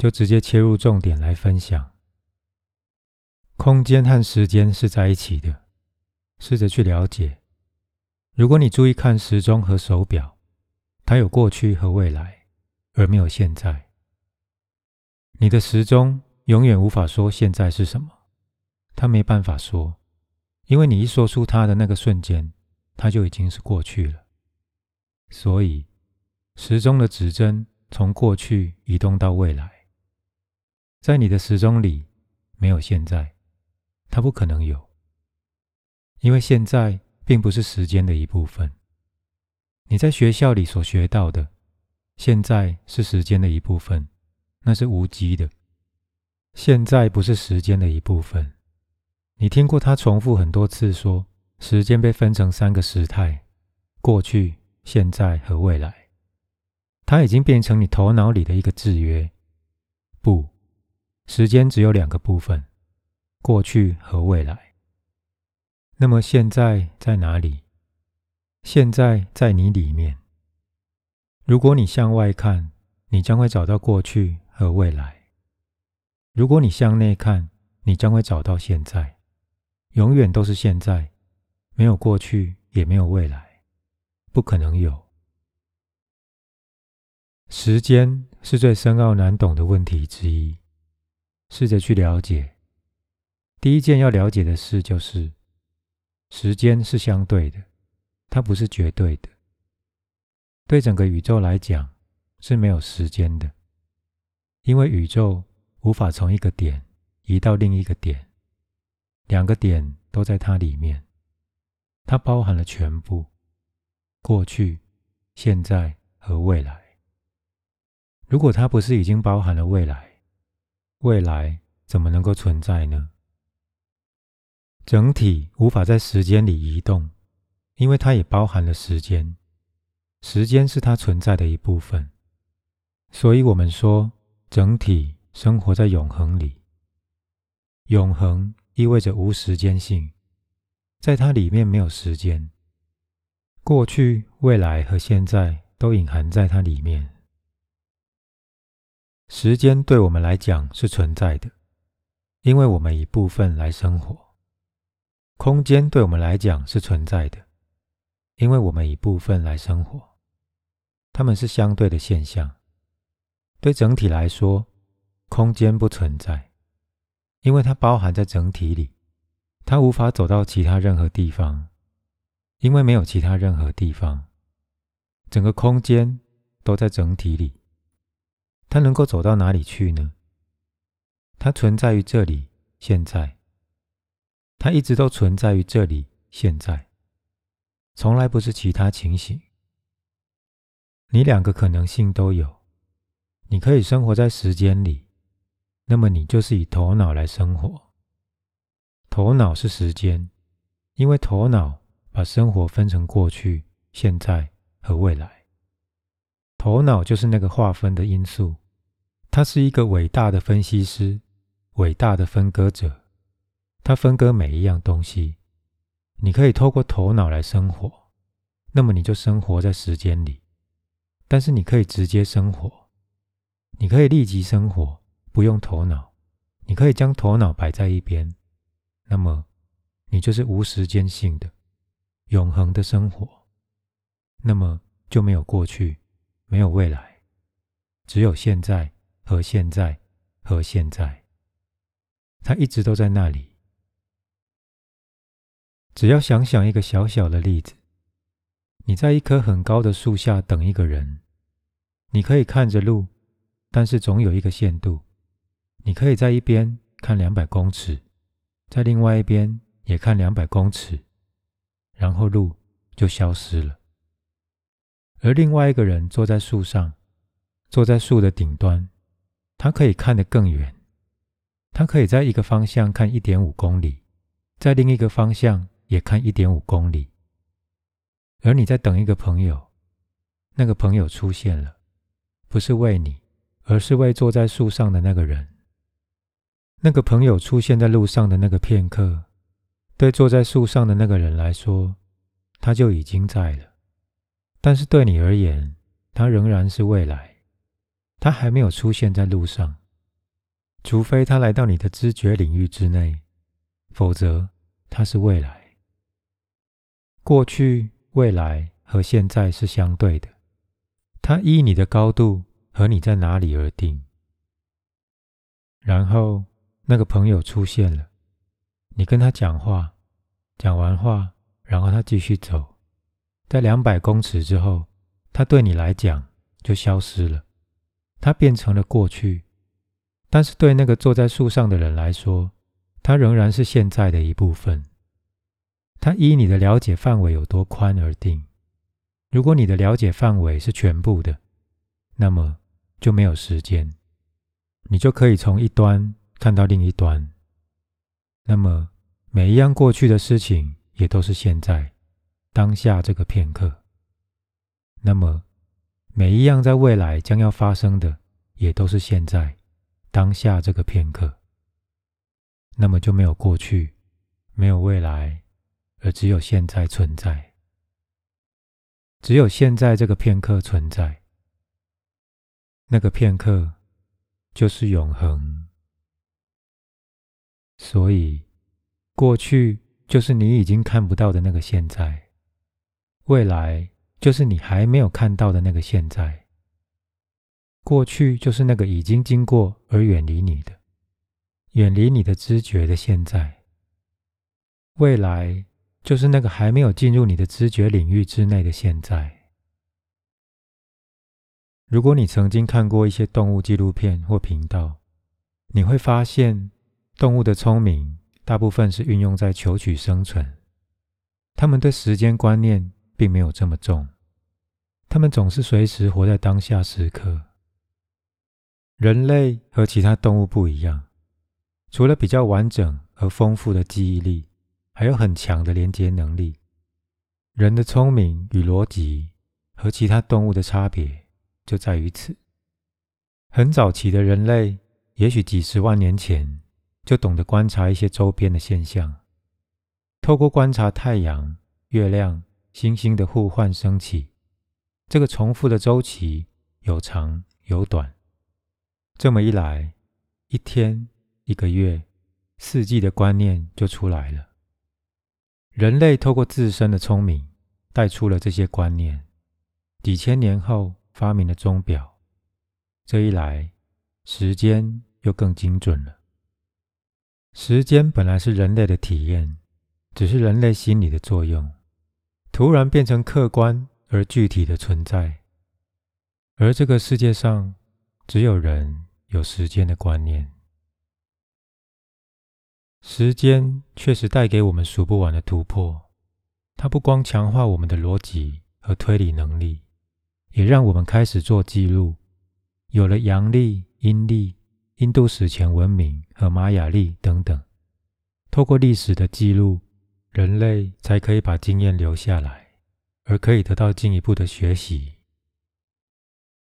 就直接切入重点来分享。空间和时间是在一起的，试着去了解。如果你注意看时钟和手表，它有过去和未来，而没有现在。你的时钟永远无法说现在是什么，它没办法说，因为你一说出它的那个瞬间，它就已经是过去了。所以，时钟的指针从过去移动到未来，在你的时钟里没有现在，它不可能有，因为现在并不是时间的一部分。你在学校里所学到的，现在是时间的一部分，那是无机的。现在不是时间的一部分。你听过他重复很多次说，时间被分成三个时态：过去、现在和未来。它已经变成你头脑里的一个制约。不，时间只有两个部分：过去和未来。那么现在在哪里？现在在你里面。如果你向外看，你将会找到过去和未来；如果你向内看，你将会找到现在。永远都是现在，没有过去，也没有未来，不可能有。时间是最深奥难懂的问题之一。试着去了解。第一件要了解的事就是，时间是相对的。它不是绝对的，对整个宇宙来讲是没有时间的，因为宇宙无法从一个点移到另一个点，两个点都在它里面，它包含了全部，过去、现在和未来。如果它不是已经包含了未来，未来怎么能够存在呢？整体无法在时间里移动。因为它也包含了时间，时间是它存在的一部分，所以我们说整体生活在永恒里。永恒意味着无时间性，在它里面没有时间，过去、未来和现在都隐含在它里面。时间对我们来讲是存在的，因为我们以部分来生活。空间对我们来讲是存在的。因为我们以部分来生活，它们是相对的现象。对整体来说，空间不存在，因为它包含在整体里，它无法走到其他任何地方，因为没有其他任何地方，整个空间都在整体里。它能够走到哪里去呢？它存在于这里，现在。它一直都存在于这里，现在。从来不是其他情形。你两个可能性都有。你可以生活在时间里，那么你就是以头脑来生活。头脑是时间，因为头脑把生活分成过去、现在和未来。头脑就是那个划分的因素，他是一个伟大的分析师，伟大的分割者，他分割每一样东西。你可以透过头脑来生活，那么你就生活在时间里。但是你可以直接生活，你可以立即生活，不用头脑。你可以将头脑摆在一边，那么你就是无时间性的、永恒的生活。那么就没有过去，没有未来，只有现在和现在和现在。它一直都在那里。只要想想一个小小的例子，你在一棵很高的树下等一个人，你可以看着路，但是总有一个限度。你可以在一边看两百公尺，在另外一边也看两百公尺，然后路就消失了。而另外一个人坐在树上，坐在树的顶端，他可以看得更远，他可以在一个方向看一点五公里，在另一个方向。也看一点五公里，而你在等一个朋友，那个朋友出现了，不是为你，而是为坐在树上的那个人。那个朋友出现在路上的那个片刻，对坐在树上的那个人来说，他就已经在了；但是对你而言，他仍然是未来。他还没有出现在路上，除非他来到你的知觉领域之内，否则他是未来。过去、未来和现在是相对的，它依你的高度和你在哪里而定。然后那个朋友出现了，你跟他讲话，讲完话，然后他继续走，在两百公尺之后，他对你来讲就消失了。它变成了过去，但是对那个坐在树上的人来说，它仍然是现在的一部分。它依你的了解范围有多宽而定。如果你的了解范围是全部的，那么就没有时间，你就可以从一端看到另一端。那么每一样过去的事情也都是现在当下这个片刻。那么。每一样在未来将要发生的，也都是现在当下这个片刻。那么就没有过去，没有未来，而只有现在存在。只有现在这个片刻存在，那个片刻就是永恒。所以，过去就是你已经看不到的那个现在，未来。就是你还没有看到的那个现在，过去就是那个已经经过而远离你的、远离你的知觉的现在，未来就是那个还没有进入你的知觉领域之内的现在。如果你曾经看过一些动物纪录片或频道，你会发现动物的聪明大部分是运用在求取生存，他们对时间观念。并没有这么重，他们总是随时活在当下时刻。人类和其他动物不一样，除了比较完整和丰富的记忆力，还有很强的连接能力。人的聪明与逻辑和其他动物的差别就在于此。很早期的人类，也许几十万年前就懂得观察一些周边的现象，透过观察太阳、月亮。星星的互换升起，这个重复的周期有长有短。这么一来，一天、一个月、四季的观念就出来了。人类透过自身的聪明带出了这些观念，几千年后发明了钟表。这一来，时间又更精准了。时间本来是人类的体验，只是人类心理的作用。突然变成客观而具体的存在，而这个世界上只有人有时间的观念。时间确实带给我们数不完的突破，它不光强化我们的逻辑和推理能力，也让我们开始做记录。有了阳历、阴历、印度史前文明和玛雅历等等，透过历史的记录。人类才可以把经验留下来，而可以得到进一步的学习。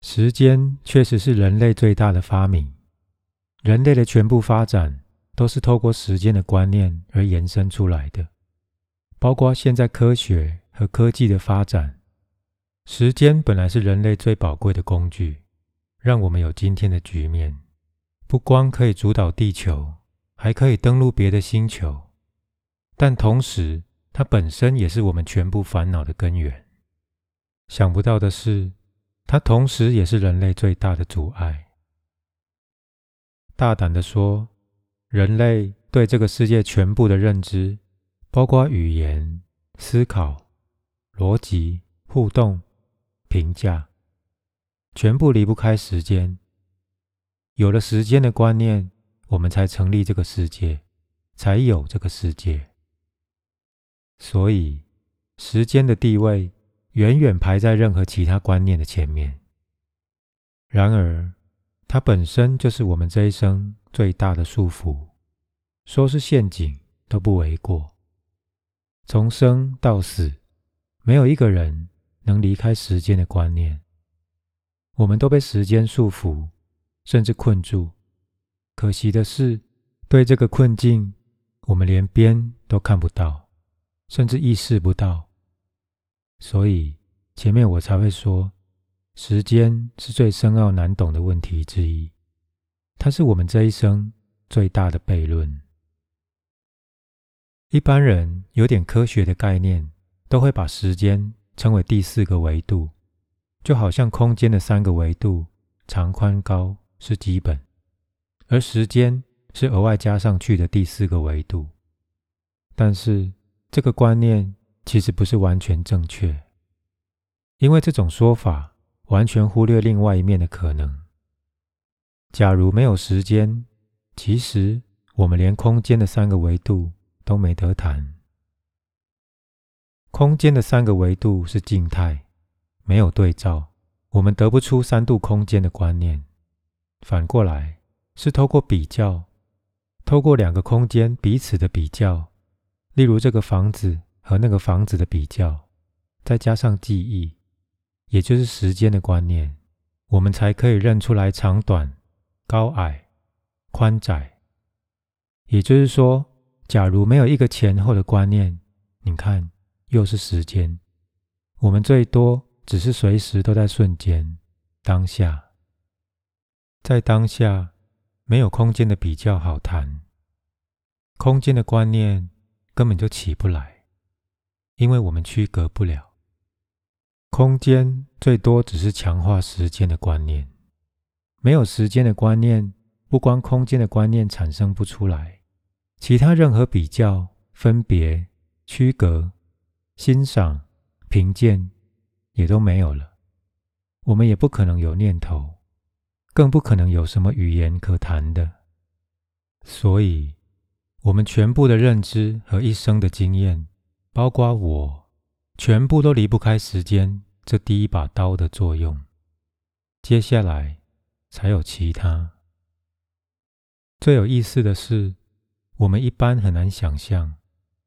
时间确实是人类最大的发明，人类的全部发展都是透过时间的观念而延伸出来的，包括现在科学和科技的发展。时间本来是人类最宝贵的工具，让我们有今天的局面。不光可以主导地球，还可以登陆别的星球。但同时，它本身也是我们全部烦恼的根源。想不到的是，它同时也是人类最大的阻碍。大胆的说，人类对这个世界全部的认知，包括语言、思考、逻辑、互动、评价，全部离不开时间。有了时间的观念，我们才成立这个世界，才有这个世界。所以，时间的地位远远排在任何其他观念的前面。然而，它本身就是我们这一生最大的束缚，说是陷阱都不为过。从生到死，没有一个人能离开时间的观念。我们都被时间束缚，甚至困住。可惜的是，对这个困境，我们连边都看不到。甚至意识不到，所以前面我才会说，时间是最深奥难懂的问题之一，它是我们这一生最大的悖论。一般人有点科学的概念，都会把时间称为第四个维度，就好像空间的三个维度——长、宽、高是基本，而时间是额外加上去的第四个维度。但是这个观念其实不是完全正确，因为这种说法。完全忽略另外一面的可能。假如没有时间，其实我们连空间的三个维度都没得谈。空间的三个维度是静态，没有对照，我们得不出三度空间的观念。反过来，是透过比较，透过两个空间彼此的比较，例如这个房子和那个房子的比较，再加上记忆。也就是时间的观念，我们才可以认出来长短、高矮、宽窄。也就是说，假如没有一个前后的观念，你看，又是时间，我们最多只是随时都在瞬间、当下，在当下没有空间的比较好谈，空间的观念根本就起不来，因为我们区隔不了。空间最多只是强化时间的观念，没有时间的观念，不光空间的观念产生不出来，其他任何比较、分别、区隔、欣赏、评鉴也都没有了。我们也不可能有念头，更不可能有什么语言可谈的。所以，我们全部的认知和一生的经验，包括我。全部都离不开时间这第一把刀的作用，接下来才有其他。最有意思的是，我们一般很难想象，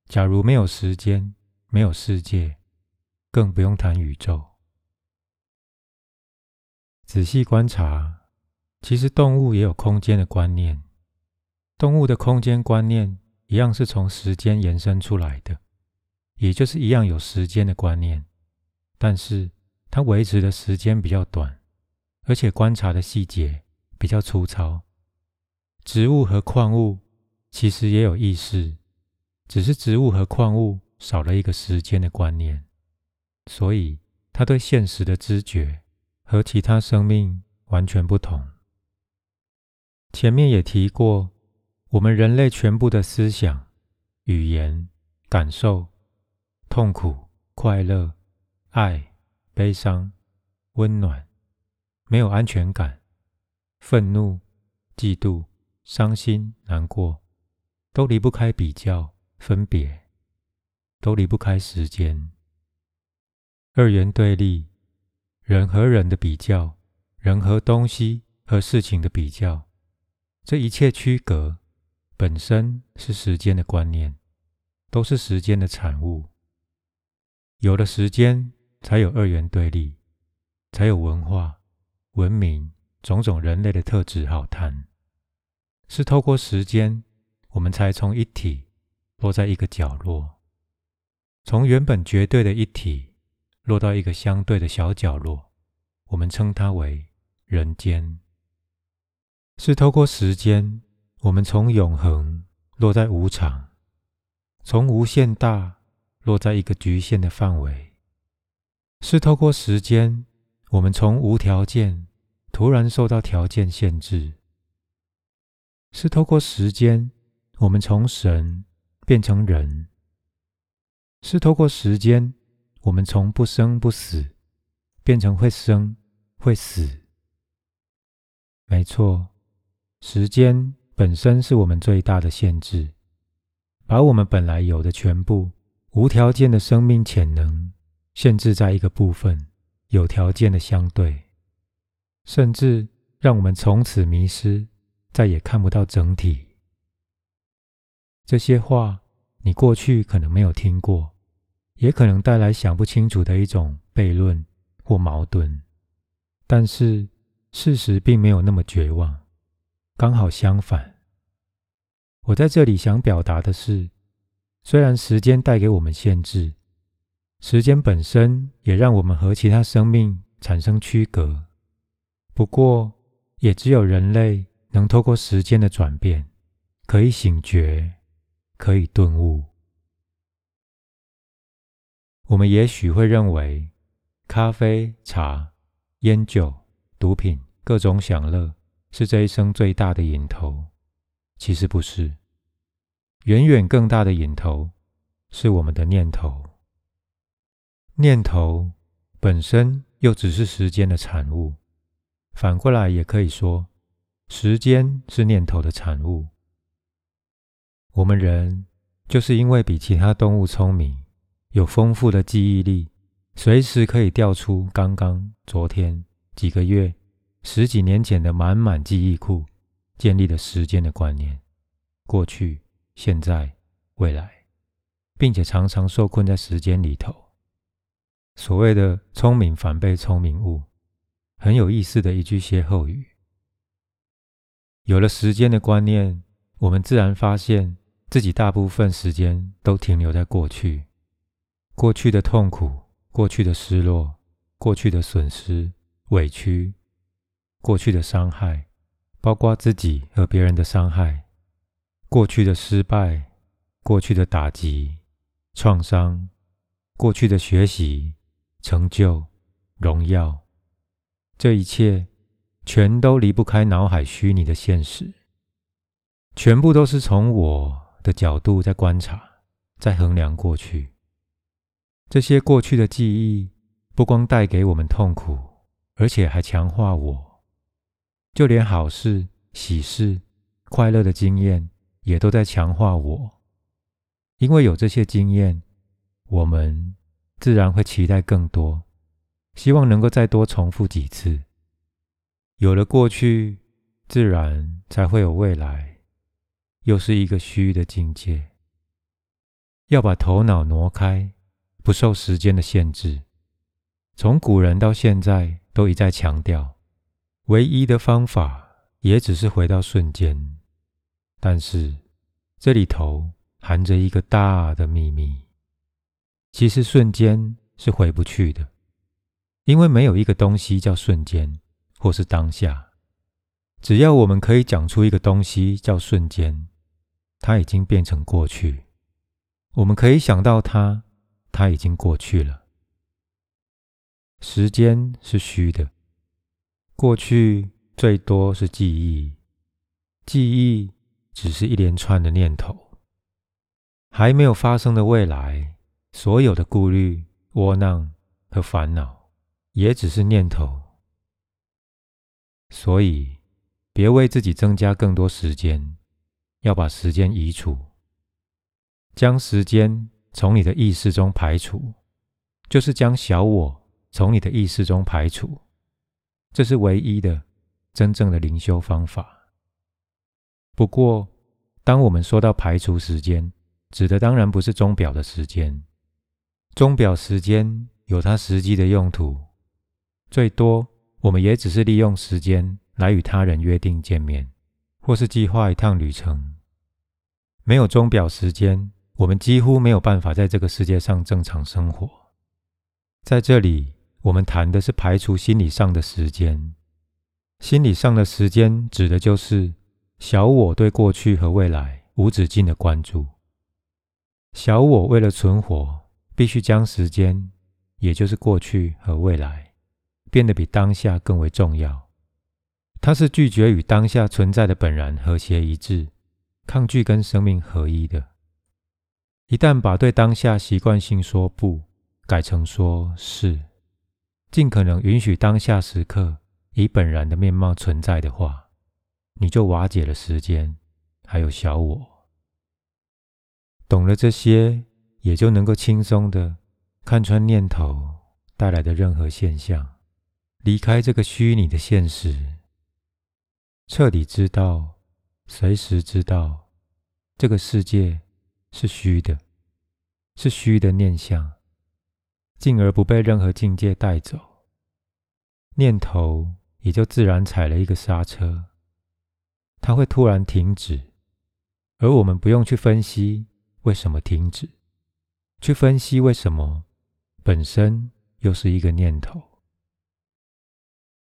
假如没有时间，没有世界，更不用谈宇宙。仔细观察，其实动物也有空间的观念，动物的空间观念一样是从时间延伸出来的。也就是一样有时间的观念，但是它维持的时间比较短，而且观察的细节比较粗糙。植物和矿物其实也有意识，只是植物和矿物少了一个时间的观念，所以它对现实的知觉和其他生命完全不同。前面也提过，我们人类全部的思想、语言、感受。痛苦、快乐、爱、悲伤、温暖、没有安全感、愤怒、嫉妒、伤心、难过，都离不开比较、分别，都离不开时间。二元对立，人和人的比较，人和东西和事情的比较，这一切区隔本身是时间的观念，都是时间的产物。有了时间，才有二元对立，才有文化、文明种种人类的特质好谈。是透过时间，我们才从一体落在一个角落，从原本绝对的一体落到一个相对的小角落，我们称它为人间。是透过时间，我们从永恒落在无常，从无限大。落在一个局限的范围，是透过时间，我们从无条件突然受到条件限制；是透过时间，我们从神变成人；是透过时间，我们从不生不死变成会生会死。没错，时间本身是我们最大的限制，把我们本来有的全部。无条件的生命潜能限制在一个部分，有条件的相对，甚至让我们从此迷失，再也看不到整体。这些话你过去可能没有听过，也可能带来想不清楚的一种悖论或矛盾。但是事实并没有那么绝望，刚好相反。我在这里想表达的是。虽然时间带给我们限制，时间本身也让我们和其他生命产生区隔。不过，也只有人类能透过时间的转变，可以醒觉，可以顿悟。我们也许会认为，咖啡、茶、烟酒、毒品、各种享乐是这一生最大的瘾头。其实不是，远远更大的瘾头是我们的念头。念头本身又只是时间的产物。反过来也可以说，时间是念头的产物。我们人就是因为比其他动物聪明。有丰富的记忆力，随时可以调出刚刚、昨天、几个月、十几年前的满满记忆库，建立了时间的观念，过去、现在、未来，并且常常受困在时间里头。所谓的“聪明反被聪明误”，很有意思的一句歇后语。有了时间的观念，我们自然发现自己大部分时间都停留在过去。过去的痛苦，过去的失落，过去的损失、委屈，过去的伤害，包括自己和别人的伤害，过去的失败，过去的打击、创伤，过去的学习、成就、荣耀，这一切全都离不开脑海虚拟的现实，全部都是从我的角度在观察，在衡量过去。这些过去的记忆不光带给我们痛苦，而且还强化我。就连好事、喜事、快乐的经验，也都在强化我。因为有这些经验，我们自然会期待更多，希望能够再多重复几次。有了过去，自然才会有未来，又是一个虚的境界。要把头脑挪开。不受时间的限制，从古人到现在都一再强调，唯一的方法也只是回到瞬间。但是这里头含着一个大的秘密，其实瞬间是回不去的，因为没有一个东西叫瞬间或是当下。只要我们可以讲出一个东西叫瞬间，它已经变成过去，我们可以想到它。它已经过去了，时间是虚的，过去最多是记忆，记忆只是一连串的念头，还没有发生的未来，所有的顾虑、窝囊和烦恼，也只是念头。所以，别为自己增加更多时间，要把时间移除，将时间。从你的意识中排除，就是将小我从你的意识中排除，这是唯一的、真正的灵修方法。不过，当我们说到排除时间，指的当然不是钟表的时间。钟表时间有它实际的用途，最多我们也只是利用时间来与他人约定见面，或是计划一趟旅程。没有钟表时间。我们几乎没有办法在这个世界上正常生活。在这里，我们谈的是排除心理上的时间。心理上的时间，指的就是小我对过去和未来无止境的关注。小我为了存活，必须将时间，也就是过去和未来，变得比当下更为重要。它是拒绝与当下存在的本然和谐一致，抗拒跟生命合一的。一旦把对当下习惯性说不改成说是，尽可能允许当下时刻以本然的面貌存在的话，你就瓦解了时间，还有小我。懂了这些，也就能够轻松的看穿念头带来的任何现象，离开这个虚拟的现实，彻底知道，随时知道这个世界。是虚的，是虚的念想，进而不被任何境界带走，念头也就自然踩了一个刹车，它会突然停止，而我们不用去分析为什么停止，去分析为什么本身又是一个念头。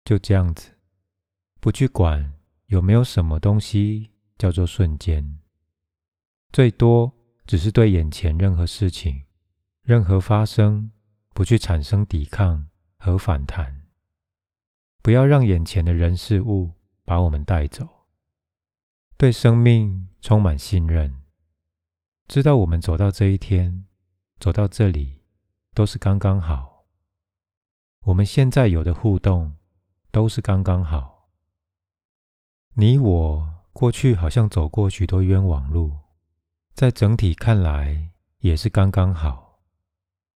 就这样子，不去管有没有什么东西叫做瞬间，最多只是对眼前任何事情、任何发生，不去产生抵抗和反弹，不要让眼前的人事物把我们带走，对生命充满信任，知道我们走到这一天，走到这里都是刚刚好，我们现在有的互动。都是刚刚好。你我过去好像走过许多冤枉路，在整体看来也是刚刚好，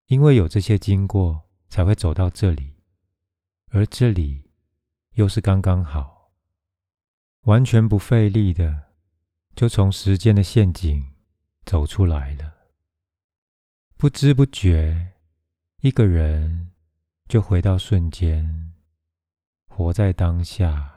因为有这些经过，才会走到这里，而这里又是刚刚好，完全不费力的，就从时间的陷阱走出来了。不知不觉，一个人就回到瞬间。活在当下。